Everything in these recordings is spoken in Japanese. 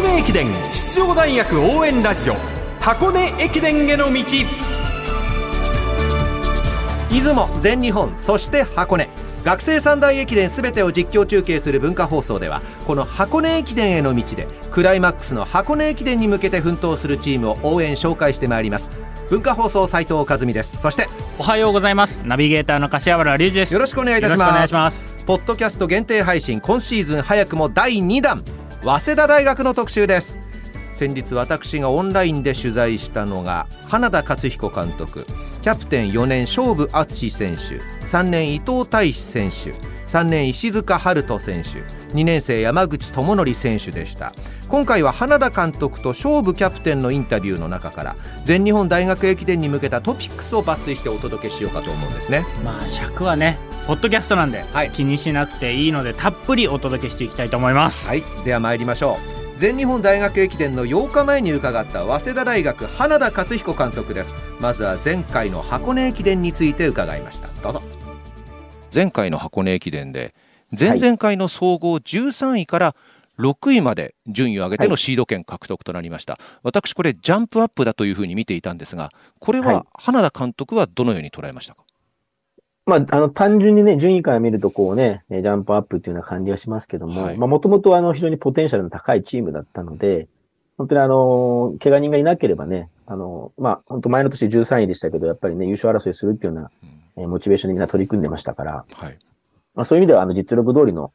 箱根駅伝出場大学応援ラジオ箱根駅伝への道。出雲全日本そして箱根。学生三大駅伝すべてを実況中継する文化放送ではこの箱根駅伝への道でクライマックスの箱根駅伝に向けて奮闘するチームを応援紹介してまいります。文化放送斉藤和美です。そしておはようございます。ナビゲーターの柏原隆二です。よろしくお願いいたしよろしくお願ますいします。ポッドキャスト限定配信今シーズン早くも第2弾早稲田大学の特集です。先日私がオンラインで取材したのが花田勝彦監督キャプテン4年勝負敦選手3年伊藤大志選手3年石塚春人選手。2年生山口智則選手でした。今回は花田監督と勝負キャプテンのインタビューの中から全日本大学駅伝に向けたトピックスを抜粋してお届けしようかと思うんですね。まあ尺はねポッドキャストなんで、はい。気にしなくていいのでたっぷりお届けしていきたいと思います。はい。では参りましょう。全日本大学駅伝の8日前に伺った早稲田大学花田勝彦監督です。まずは前回の箱根駅伝について伺いました。どうぞ前回の箱根駅伝で前々回の総合13位から6位まで順位を上げてのシード権獲得となりました、私これジャンプアップだというふうに見ていたんですがこれはい。は花田監督はどのように捉えましたか、まあ、あの、単純にね、順位から見ると、こうね、えージャンプアップっていうような感じがしますけども、もともとあの、非常にポテンシャルの高いチームだったので、本当にあの、怪我人がいなければね、あの、まあ、本当前の年13位でしたけど、やっぱりね、優勝争いするっていうような、えーモチベーションでみんな取り組んでましたから、はい、まあ、そういう意味では、あの、実力通りの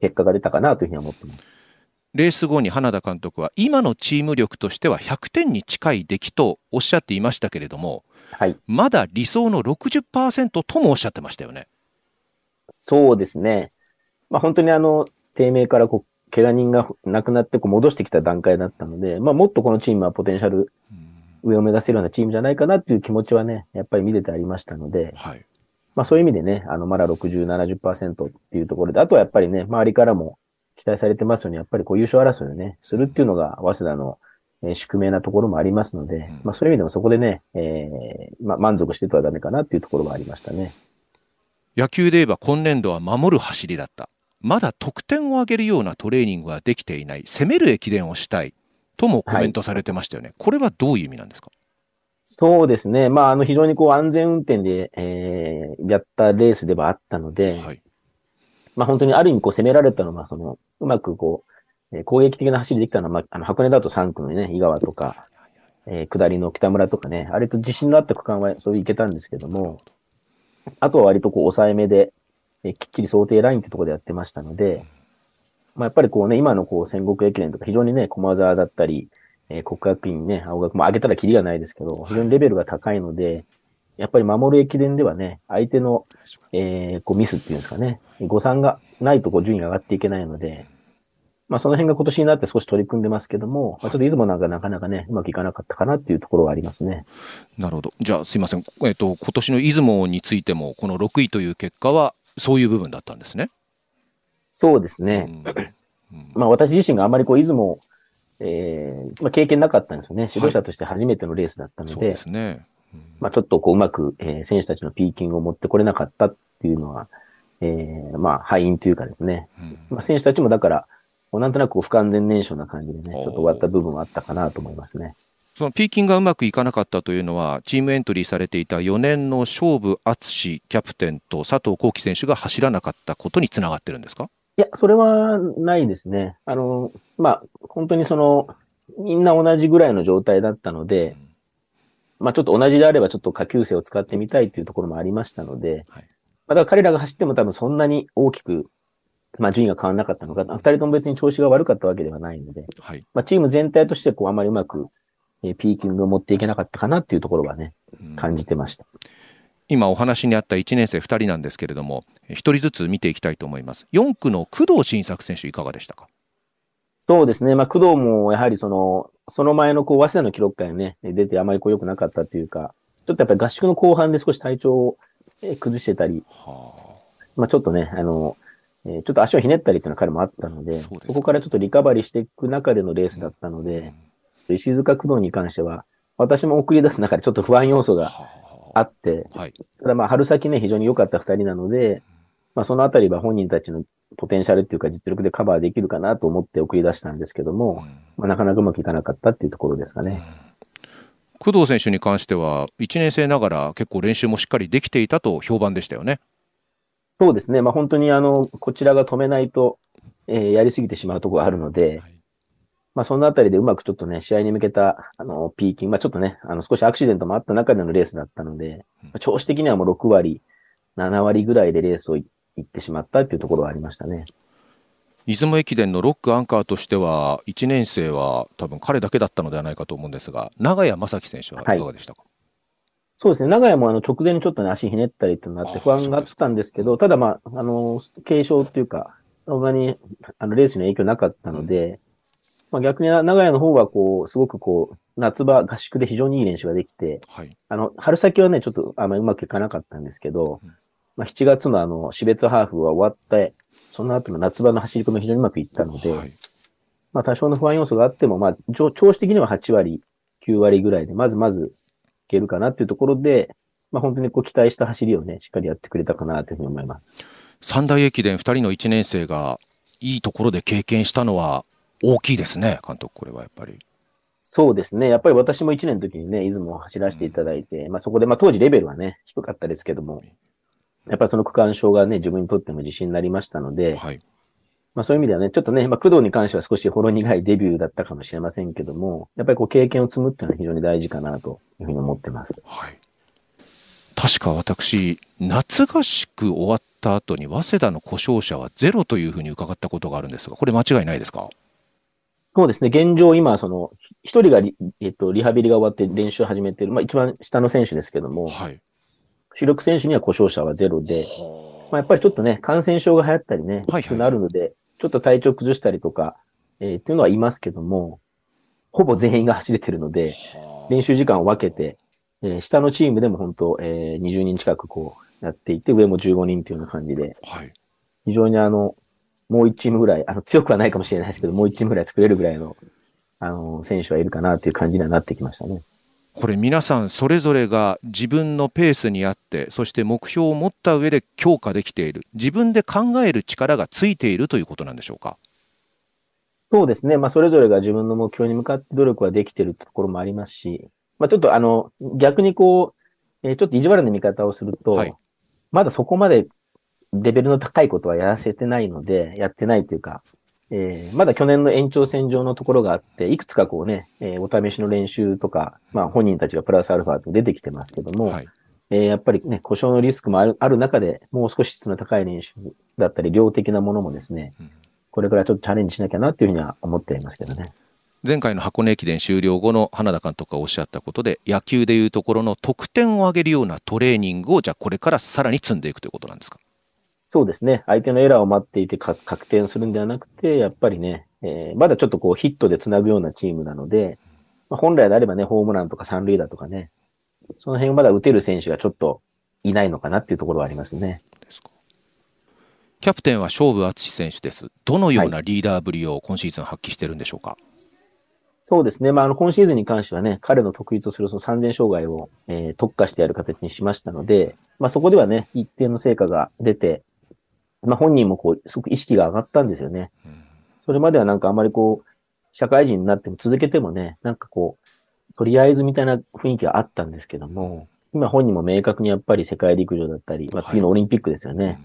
結果が出たかなというふうには思ってます。レース後に花田監督は今のチーム力としては100点に近い出来とおっしゃっていましたけれどもはい。まだ理想の60%ともおっしゃってましたよね。そうですね。まあ、本当にあの、低迷からこう、怪我人がなくなってこう戻してきた段階だったので、まあ、もっとこのチームはポテンシャル上を目指せるようなチームじゃないかなっていう気持ちはね、やっぱり見ててありましたので、はい、まあそういう意味でね、あの、まだ60、70%っていうところで、あとはやっぱりね、周りからも期待されてますように、やっぱりこう優勝争いをね、するっていうのが、早稲田の、えー宿命なところもありますので、うん。まあそういう意味でもそこでね、えーまあ満足しててはダメかなっていうところはありましたね。野球で言えば今年度は守る走りだった。まだ得点を上げるようなトレーニングはできていない。攻める駅伝をしたいともコメントされてましたよね、これはどういう意味なんですか？そうですね。まああの非常にこう安全運転で、えーやったレースではあったので、はい、まあ本当にある意味こう攻められたのは、その、うまくこう、えー攻撃的な走りできたのは、まあ、あの箱根だと3区のね、井川とか、えー下りの北村とかね、あれと自信のあった区間はそういけたんですけども、あとは割とこう抑えめで、えーきっちり想定ラインってところでやってましたので、まあやっぱりこうね、今のこう戦国駅伝とか非常にね、駒沢だったり、えー国学院ね、青学も上げたらキリがないですけど、非常にレベルが高いので、やっぱり守る駅伝ではね、相手の、えーこうミスっていうんですかね、誤算がないとこう順位が上がっていけないので、まあその辺が今年になって少し取り組んでますけども、まあ、ちょっと出雲なんかなかなかね、うまくいかなかったかなっていうところはありますね。なるほどじゃあすいません、えっと今年の出雲についてもこの6位という結果はそういう部分だったんですね。そうですうね。んまあ私自身があまりこう出雲、えーまあ経験なかったんですよね。指導者として初めてのレースだったので、そうですね。まあちょっとこううまく、えー選手たちのピーキングを持ってこれなかったっていうのは、えーまあ敗因というかですね。うんまあ選手たちもだから、なんとなく不完全燃焼な感じでね、ちょっと終わった部分はあったかなと思いますね。そのピーキングがうまくいかなかったというのは、チームエントリーされていた4年の勝負敦キャプテンと佐藤幸樹選手が走らなかったことにつながってるんですか？いや、それはないですね。あの、まあ、本当にその、みんな同じぐらいの状態だったので、まあちょっと同じであればちょっと下級生を使ってみたいっていうところもありましたので、はいまあだから彼らが走っても多分そんなに大きく、まあ順位が変わらなかったのか、二人とも別に調子が悪かったわけではないので、はい。まあチーム全体としてこうあまりうまく、えーピーキングを持っていけなかったかなっていうところはね、うん感じてました。今お話にあった1年生2人なんですけれども、1人ずつ見ていきたいと思います。4区の工藤新作選手、いかがでしたか？そうですね。まあ、工藤もやはりその、その前のこう、早稲田の記録会にね、出てあまりこう良くなかったというか、ちょっとやっぱり合宿の後半で少し体調をえー崩してたり、はまあちょっとね、あの、えーちょっと足をひねったりっていうのは彼もあったので、そこからちょっとリカバリーしていく中でのレースだったので、石塚工藤に関しては、私も送り出す中でちょっと不安要素があって、はい。ただまあ春先ね、非常に良かった二人なので、まあ、そのあたりは本人たちのポテンシャルっていうか実力でカバーできるかなと思って送り出したんですけども、まあ、なかなかうまくいかなかったっていうところですかね。工藤選手に関しては、1年生ながら結構練習もしっかりできていたと評判でしたよね。そうですね。まあ、本当にあの、こちらが止めないと、えー、やりすぎてしまうところがあるので、はい、まあ、そのあたりでうまくちょっとね、試合に向けた、あの、ピーキング、まあ、ちょっとね、あの、少しアクシデントもあった中でのレースだったので、まあ、調子的にはもう6割、7割ぐらいでレースを行ってしまったっていうところはありましたね。出雲駅伝の6区アンカーとしては、1年生は多分彼だけだったのではないかと思うんですが、長屋正樹選手はいかがでしたか、はい、そうですね、長屋もあの直前にちょっとね、足ひねったりってなって不安があったんですけど、ただまあ、あの、軽症っていうか、そんなにあのレースに影響なかったので、うん、まあ、逆に長屋の方はこう、すごくこう、夏場合宿で非常にいい練習ができて、はい、あの、春先はね、ちょっとあんまりうまくいかなかったんですけど、うん、まあ、7月のあの、死別ハーフは終わって、その後の夏場の走り込み非常にうまくいったので、はい、まあ多少の不安要素があっても、まあ調子的には8割、9割ぐらいで、まずまずいけるかなっていうところで、まあ本当にこう期待した走りをね、しっかりやってくれたかなというふうに思います。三大駅伝2人の1年生がいいところで経験したのは大きいですね、監督、これはやっぱり。そうですね。やっぱり私も1年の時にね、出雲を走らせていただいて、うん、まあそこで、まあ当時レベルはね、低かったですけども、やっぱりその区間賞がね、自分にとっても自信になりましたので、はい、まあそういう意味ではね、ちょっとね、まあ工藤に関しては少しほろ苦いデビューだったかもしれませんけども、やっぱりこう経験を積むっていうのは非常に大事かなというふうに思ってます。はい。確か私、夏合宿終わった後に、早稲田の故障者はゼロというふうに伺ったことがあるんですが、これ間違いないですか？そうですね。現状、今、その、一人がリ,、えっと、リハビリが終わって練習を始めている、まあ一番下の選手ですけども、はい。主力選手には故障者はゼロで、まあ、やっぱりちょっとね、感染症が流行ったりね、はいはい、なるので、ちょっと体調崩したりとか、えー、っていうのはいますけども、ほぼ全員が走れてるので、練習時間を分けて、えー、下のチームでも本当、えー、20人近くこうやっていて、上も15人っていうような感じで、はい、非常にあの、もう1チームぐらい、あの、強くはないかもしれないですけど、もう1チームぐらい作れるぐらいの、あの、選手はいるかなっていう感じにはなってきましたね。これ皆さんそれぞれが自分のペースにあってそして目標を持った上で強化できている自分で考える力がついているということなんでしょうか？そうですね。まあ、それぞれが自分の目標に向かって努力はできているところもありますし、まあ、ちょっとあの、逆にこう、えー、ちょっと意地悪な見方をすると、はい、まだそこまでレベルの高いことはやらせてないので、やってないというか、えー、まだ去年の延長線上のところがあって、いくつかこうね、えー、お試しの練習とか、まあ本人たちがプラスアルファと出てきてますけども、はい、えー、やっぱりね、故障のリスクもあるある中で、もう少し質の高い練習だったり、量的なものもですね、うん、これからちょっとチャレンジしなきゃなっていうふうには思っていますけどね。前回の箱根駅伝終了後の花田監督がおっしゃったことで、野球でいうところの得点を上げるようなトレーニングを、じゃあこれからさらに積んでいくということなんですか？そうですね。相手のエラーを待っていて確定するんではなくて、やっぱりね、えー、まだちょっとこうヒットで繋ぐようなチームなので、まあ、本来であればね、ホームランとか三塁打とかね、その辺まだ打てる選手がちょっといないのかなっていうところはありますね。キャプテンは勝負敦選手です。どのようなリーダーぶりを今シーズン発揮してるんでしょうか、はい、そうですね。まあ、あの、今シーズンに関してはね、彼の得意とするその三連障害を、えー、特化してやる形にしましたので、まあ、そこではね、一定の成果が出て、まあ本人もこう、すごく意識が上がったんですよね。それまではなんかあまりこう、社会人になっても続けてもね、なんかこう、とりあえずみたいな雰囲気があったんですけども、今本人も明確にやっぱり世界陸上だったり、まあ次のオリンピックですよね。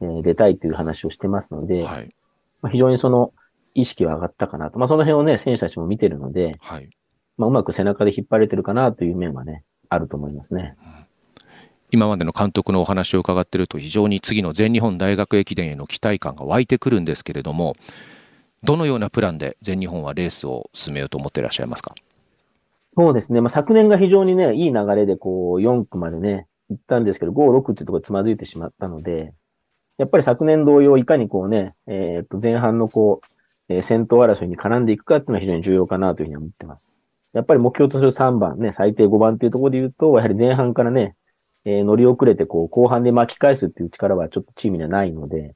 えー、出たいという話をしてますので、はい、まあ、非常にその意識は上がったかなと。まあその辺をね、選手たちも見てるので、はい、まあうまく背中で引っ張れてるかなという面はね、あると思いますね。うん今までの監督のお話を伺っていると非常に次の全日本大学駅伝への期待感が湧いてくるんですけれどもどのようなプランで全日本はレースを進めようと思っていらっしゃいますか？そうですね。まあ、昨年が非常にね、いい流れでこう4区までね、行ったんですけど、5、6っていうところでつまずいてしまったので、やっぱり昨年同様、いかにこうね、えー、っと前半のこう、えー、先頭争いに絡んでいくかっていうのは非常に重要かなというふうに思ってます。やっぱり目標とする3番ね、最低5番っていうところで言うと、やはり前半からね、えー、乗り遅れて、こう、後半で巻き返すっていう力はちょっとチームにはないので、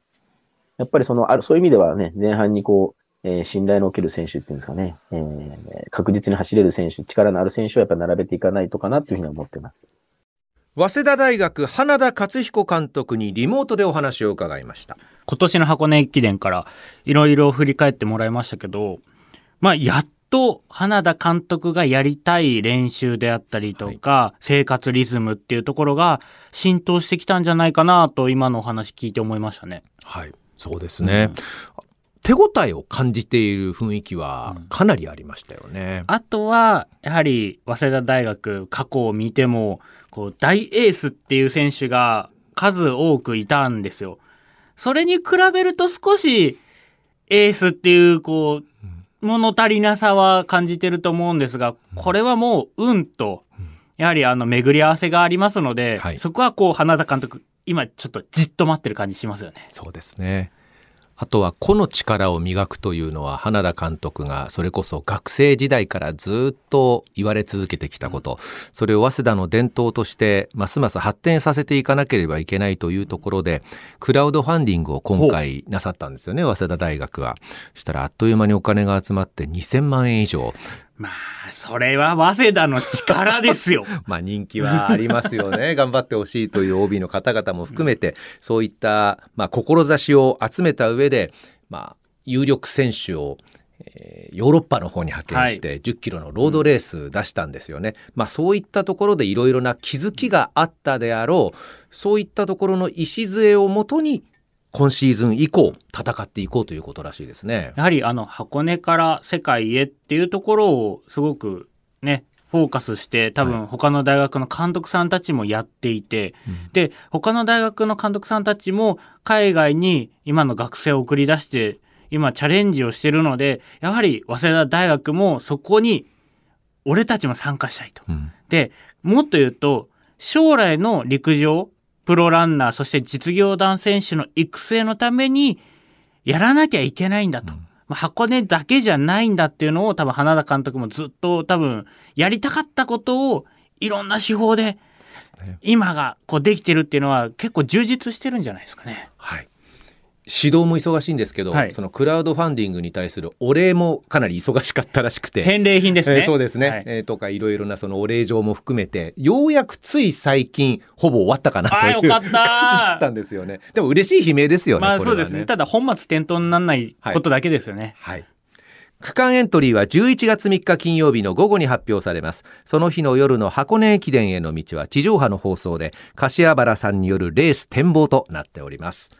やっぱりその、ある、そういう意味ではね、前半にこう、えー、信頼のおける選手っていうんですかね、えー、確実に走れる選手、力のある選手をやっぱ並べていかないとかなというふうに思ってます。早稲田大学花田勝彦監督にリモートでお話を伺いました今年の箱根駅伝からいろいろ振り返ってもらいましたけど、まあ、やっと花田監督がやりたい練習であったりとか、生活リズムっていうところが浸透してきたんじゃないかなと今のお話聞いて思いましたね。はい。そうですね、手応えを感じている雰囲気はかなりありましたよね、あとは、やはり、早稲田大学、過去を見ても、こう、大エースっていう選手が数多くいたんですよ。それに比べると少し、エースっていう、こう、物足りなさは感じてると思うんですが、これはもう、運と、やはりあの、巡り合わせがありますので、はい。そこはこう、花田監督、今ちょっとじっと待ってる感じしますよね。そうですねあとは個の力を磨くというのは花田監督がそれこそ学生時代からずっと言われ続けてきたこと、それを早稲田の伝統としてますます発展させていかなければいけないというところでクラウドファンディングを今回なさったんですよね早稲田大学は。そしたらあっという間にお金が集まって2000万円以上まあ、それは早稲田の力ですよ。まあ人気はありますよね。頑張ってほしいという OB の方々も含めて、そういった、まあ、志を集めた上で、まあ、有力選手を、えーヨーロッパの方に派遣して10キロのロードレース出したんですよね。まあそういったところでいろいろな気づきがあったであろう、そういったところの礎をもとに今シーズン以降戦っていこうということらしいですね。やはりあの箱根から世界へっていうところをすごくね、フォーカスして多分他の大学の監督さんたちもやっていて、で、他の大学の監督さんたちも海外に今の学生を送り出して、今チャレンジをしてるので、やはり早稲田大学もそこに俺たちも参加したいと。うんで、もっと言うと、将来の陸上、プロランナー、そして実業団選手の育成のために、やらなきゃいけないんだと。まあ、箱根だけじゃないんだっていうのを多分花田監督もずっと多分やりたかったことをいろんな手法でね今がこうできてるっていうのは結構充実してるんじゃないですかね。はい。指導も忙しいんですけど、はい。そのクラウドファンディングに対するお礼もかなり忙しかったらしくて。返礼品ですね。えーそうですね、はい。えーとかいろいろなそのお礼状も含めてようやくつい最近ほぼ終わったかなという感じだったたんですよね。でも嬉しい悲鳴ですよねまあそうですね。ただ本末転倒にならないことだけですよね。はい。区間エントリーは11月3日金曜日の午後に発表されます。その日の夜の箱根駅伝への道は地上波の放送で柏原さんによるレース展望となっております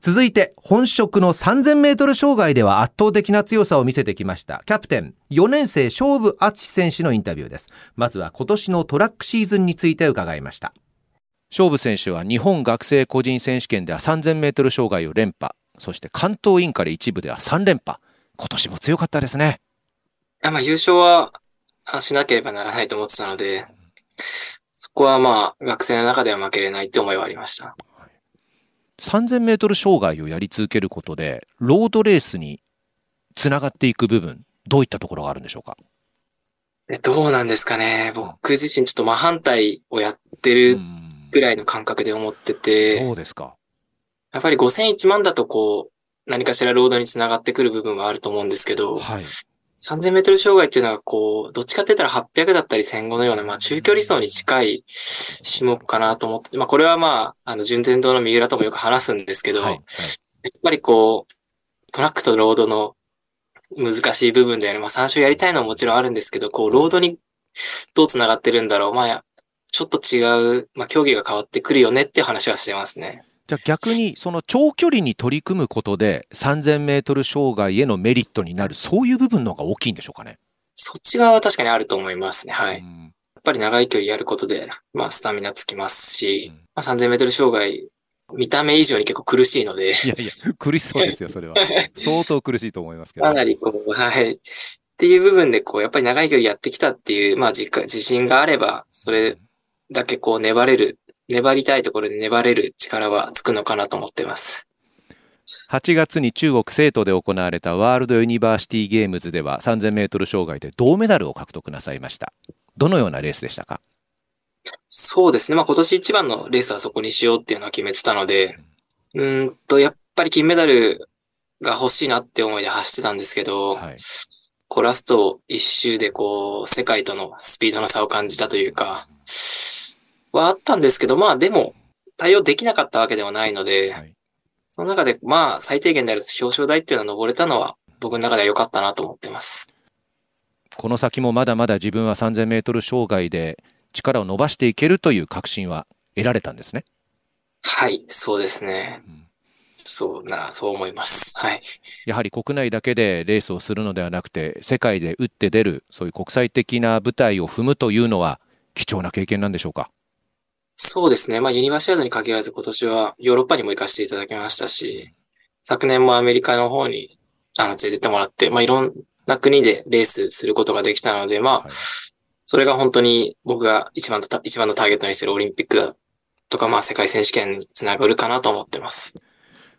続いて本職の3000メートル障害では圧倒的な強さを見せてきました。キャプテン4年生勝負敦選手のインタビューです。まずは今年のトラックシーズンについて伺いました。勝負選手は日本学生個人選手権では3000メートル障害を連覇。そして関東インカレ一部では3連覇。今年も強かったですね。あまあ優勝はあしなければならないと思ってたので、そこはまあ学生の中では負けれないって思いはありました。3000メートル障害をやり続けることでロードレースにつながっていく部分どういったところがあるんでしょうか？でどうなんですかね。僕自身ちょっと真反対をやってるぐらいの感覚で思ってて、そうですか。やっぱり5000、1万だとこう、何かしらロードにつながってくる部分はあると思うんですけど、はい3000メートル障害っていうのはこう、どっちかって言ったら800だったり1500のような、まあ中距離走に近い種目かなと思ってて、まあこれはまあ、あの、順天堂の三浦ともよく話すんですけど、はいやっぱりこう、トラックとロードの難しい部分である、まあ3種やりたいのはもちろんあるんですけど、こう、ロードにどう繋がってるんだろう。まあ、ちょっと違う、まあ競技が変わってくるよねっていう話はしてますね。じゃあ逆にその長距離に取り組むことで3000メートル障害へのメリットになるそういう部分の方が大きいんでしょうかね？そっち側は確かにあると思いますね。はい。やっうんぱり長い距離やることで、まあスタミナつきますしうん、まあ3000メートル障害、見た目以上に結構苦しいので、いやいや苦しそうですよそれは 相当苦しいと思いますけどかなりこう、はい。っていう部分で、こう、やっぱり長い距離やってきたっていう、まあ、実家、自信があれば、それだけこう、粘れる、粘りたいところで粘れる力はつくのかなと思ってます。8月に中国成都で行われたワールドユニバーシティゲームズでは3000メートル障害で銅メダルを獲得なさいましたどのようなレースでしたか？そうですね。まあ、今年一番のレースはそこにしようっていうのは決めてたので、うーんと、やっぱり金メダルが欲しいなって思いで走ってたんですけど、はいこうラスト一周でこう、世界とのスピードの差を感じたというか、はあったんですけど、まあでも、対応できなかったわけではないので、はいその中で、まあ、最低限である表彰台っていうのは登れたのは、僕の中では良かったなと思ってます。この先もまだまだ自分は3000メートル障害で力を伸ばしていけるという確信は得られたんですね。はい、そうですねうん。そうな、そう思います。はい。やはり国内だけでレースをするのではなくて、世界で打って出る、そういう国際的な舞台を踏むというのは貴重な経験なんでしょうか？そうですね。まあ、ユニバーシアードに限らず今年はヨーロッパにも行かせていただきましたし、昨年もアメリカの方に、あの、連れてってもらって、まあ、いろんな国でレースすることができたので、まあはい、それが本当に僕が一番とた、一番のターゲットにしてるオリンピックだとか、まあ、世界選手権につながるかなと思ってます。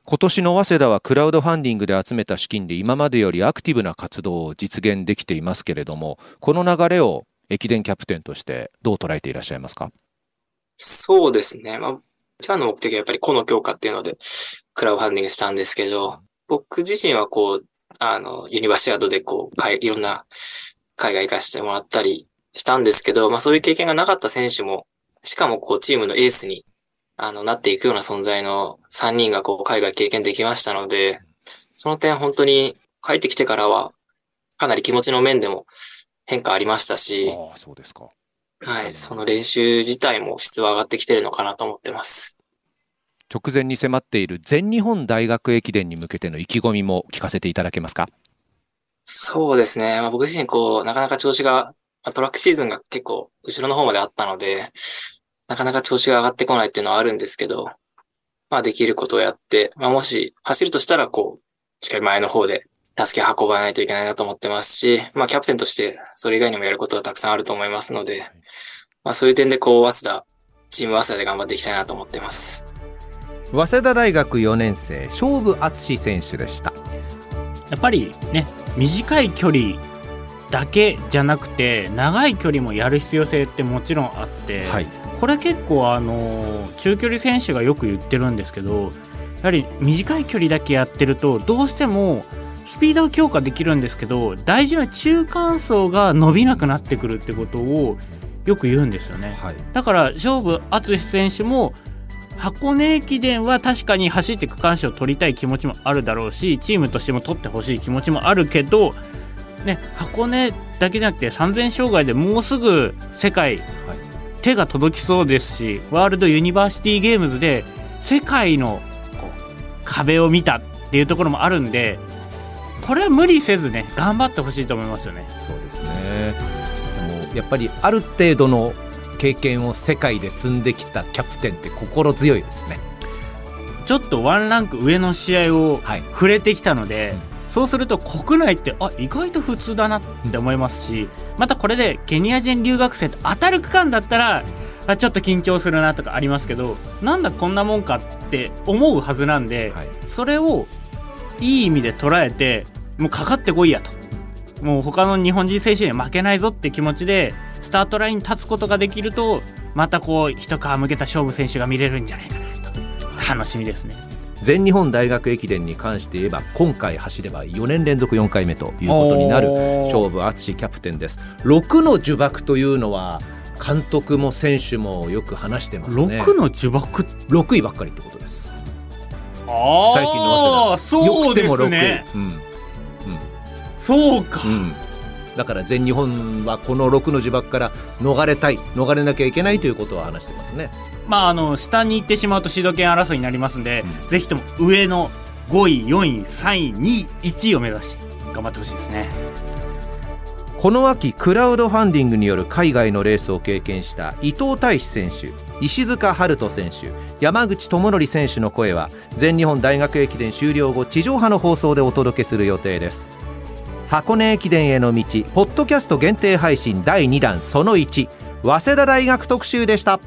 今年の早稲田はクラウドファンディングで集めた資金で今までよりアクティブな活動を実現できていますけれども、この流れを駅伝キャプテンとしてどう捉えていらっしゃいますか？そうですね。まあ、一番の目的はやっぱり個の強化っていうので、クラウドファンディングしたんですけど、僕自身はこう、あの、ユニバーシアードでこう、かいいろんな海外行かしてもらったりしたんですけど、まあそういう経験がなかった選手も、しかもこう、チームのエースに、あの、なっていくような存在の3人がこう、海外経験できましたので、その点本当に帰ってきてからは、かなり気持ちの面でも変化ありましたし、ああ、そうですか。はい、その練習自体も質は上がってきてるのかなと思ってます。直前に迫っている全日本大学駅伝に向けての意気込みも聞かせていただけますか？そうですね。まあ、僕自身こう、なかなか調子が、まあトラックシーズンが結構後ろの方まであったので、なかなか調子が上がってこないっていうのはあるんですけど、まあできることをやって、まあもし走るとしたらこう、しっかり前の方で助けを運ばないといけないなと思ってますし、まあキャプテンとしてそれ以外にもやることがたくさんあると思いますので、まあそういう点でこう、早稲田、チーム早稲田で頑張っていきたいなと思ってます。早稲田大学4年生勝負敦選手でした。やっぱりね短い距離だけじゃなくて長い距離もやる必要性ってもちろんあって、はい。これ結構あの中距離選手がよく言ってるんですけどやはり短い距離だけやってるとどうしてもスピードは強化できるんですけど大事な中間層が伸びなくなってくるってことをよく言うんですよね。はいだから勝負淳選手も箱根駅伝は確かに走って区間賞を取りたい気持ちもあるだろうしチームとしても取ってほしい気持ちもあるけど、ね、箱根だけじゃなくて3000障害でもうすぐ世界、手が届きそうですしワールドユニバーシティゲームズで世界の壁を見たっていうところもあるんでこれは無理せずね頑張ってほしいと思いますよね。そうですね。でもやっぱりある程度の経験を世界で積んできたキャプテンって心強いですね。ちょっとワンランク上の試合をはい。触れてきたので、うん。そうすると国内ってあ意外と普通だなって思いますしまたこれでケニア人留学生と当たる区間だったらあちょっと緊張するなとかありますけどなんだこんなもんかって思うはずなんで、はい。それをいい意味で捉えてもうかかってこいやと。もう他の日本人選手には負けないぞって気持ちでスタートラインに立つことができるとまたこう一皮むけた勝負選手が見れるんじゃないかなと。楽しみですね。全日本大学駅伝に関して言えば今回走れば4年連続4回目ということになる勝負敦キャプテンです。6の呪縛というのは監督も選手もよく話してますね。6の呪縛？6位ばっかりってことです。あ最近の。早稲田そうでよくても6すね位、うん。そうか、うん、だから全日本はこの6の呪縛から逃れたい。逃れなきゃいけないということを話してますね。まああの下に行ってしまうとシード権争いになりますんで、うぜひとも上の5位4位3位2位1位を目指して頑張ってほしいですね。この秋クラウドファンディングによる海外のレースを経験した伊藤大志選手石塚春人選手山口智則選手の声は全日本大学駅伝終了後地上波の放送でお届けする予定です。箱根駅伝への道ポッドキャスト限定配信第2弾その1早稲田大学特集でした。